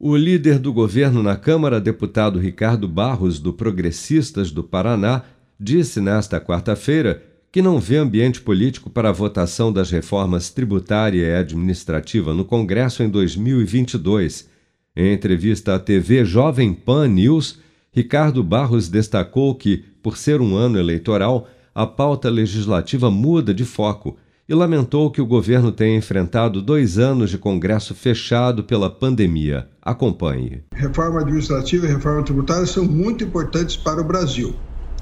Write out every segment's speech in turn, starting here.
O líder do governo na Câmara, deputado Ricardo Barros, do Progressistas do Paraná, disse nesta quarta-feira que não vê ambiente político para a votação das reformas tributária e administrativa no Congresso em 2022. Em entrevista à TV Jovem Pan News, Ricardo Barros destacou que, por ser um ano eleitoral, a pauta legislativa muda de foco e lamentou que o governo tenha enfrentado dois anos de Congresso fechado pela pandemia. Acompanhe. Reforma administrativa e reforma tributária são muito importantes para o Brasil.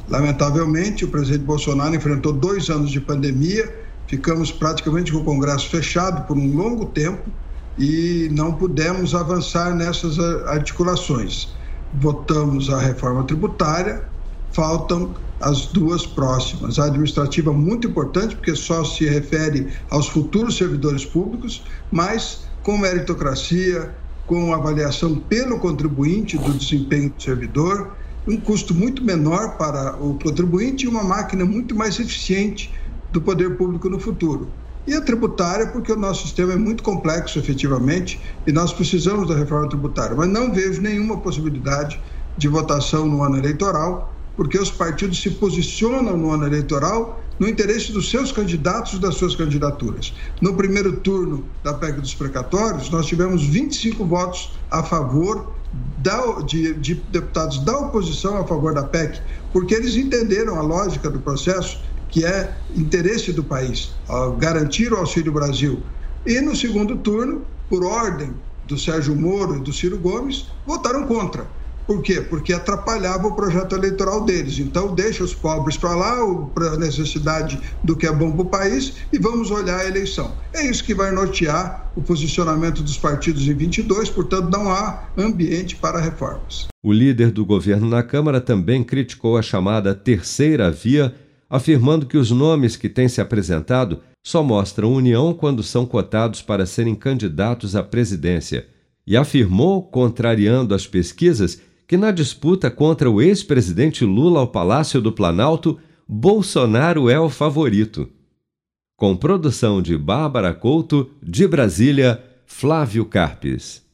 Lamentavelmente, o presidente Bolsonaro enfrentou dois anos de pandemia, ficamos praticamente com o Congresso fechado por um longo tempo e não pudemos avançar nessas articulações. Votamos a reforma tributária, faltam as duas próximas. A administrativa muito importante, porque só se refere aos futuros servidores públicos, mas com meritocracia, com avaliação pelo contribuinte do desempenho do servidor, um custo muito menor para o contribuinte e uma máquina muito mais eficiente do poder público no futuro. E a tributária, porque o nosso sistema é muito complexo, efetivamente, e nós precisamos da reforma tributária. Mas não vejo nenhuma possibilidade de votação no ano eleitoral, porque os partidos se posicionam no ano eleitoral no interesse dos seus candidatos das suas candidaturas. No primeiro turno da PEC dos precatórios, nós tivemos 25 votos a favor da, de, de deputados da oposição a favor da PEC, porque eles entenderam a lógica do processo, que é interesse do país, garantir o Auxílio Brasil. E no segundo turno, por ordem do Sérgio Moro e do Ciro Gomes, votaram contra. Por quê? Porque atrapalhava o projeto eleitoral deles. Então, deixa os pobres para lá, para a necessidade do que é bom para o país, e vamos olhar a eleição. É isso que vai nortear o posicionamento dos partidos em 22, portanto, não há ambiente para reformas. O líder do governo na Câmara também criticou a chamada terceira via, afirmando que os nomes que têm se apresentado só mostram união quando são cotados para serem candidatos à presidência. E afirmou, contrariando as pesquisas, que na disputa contra o ex-presidente Lula ao Palácio do Planalto, Bolsonaro é o favorito. Com produção de Bárbara Couto, de Brasília, Flávio Carpes.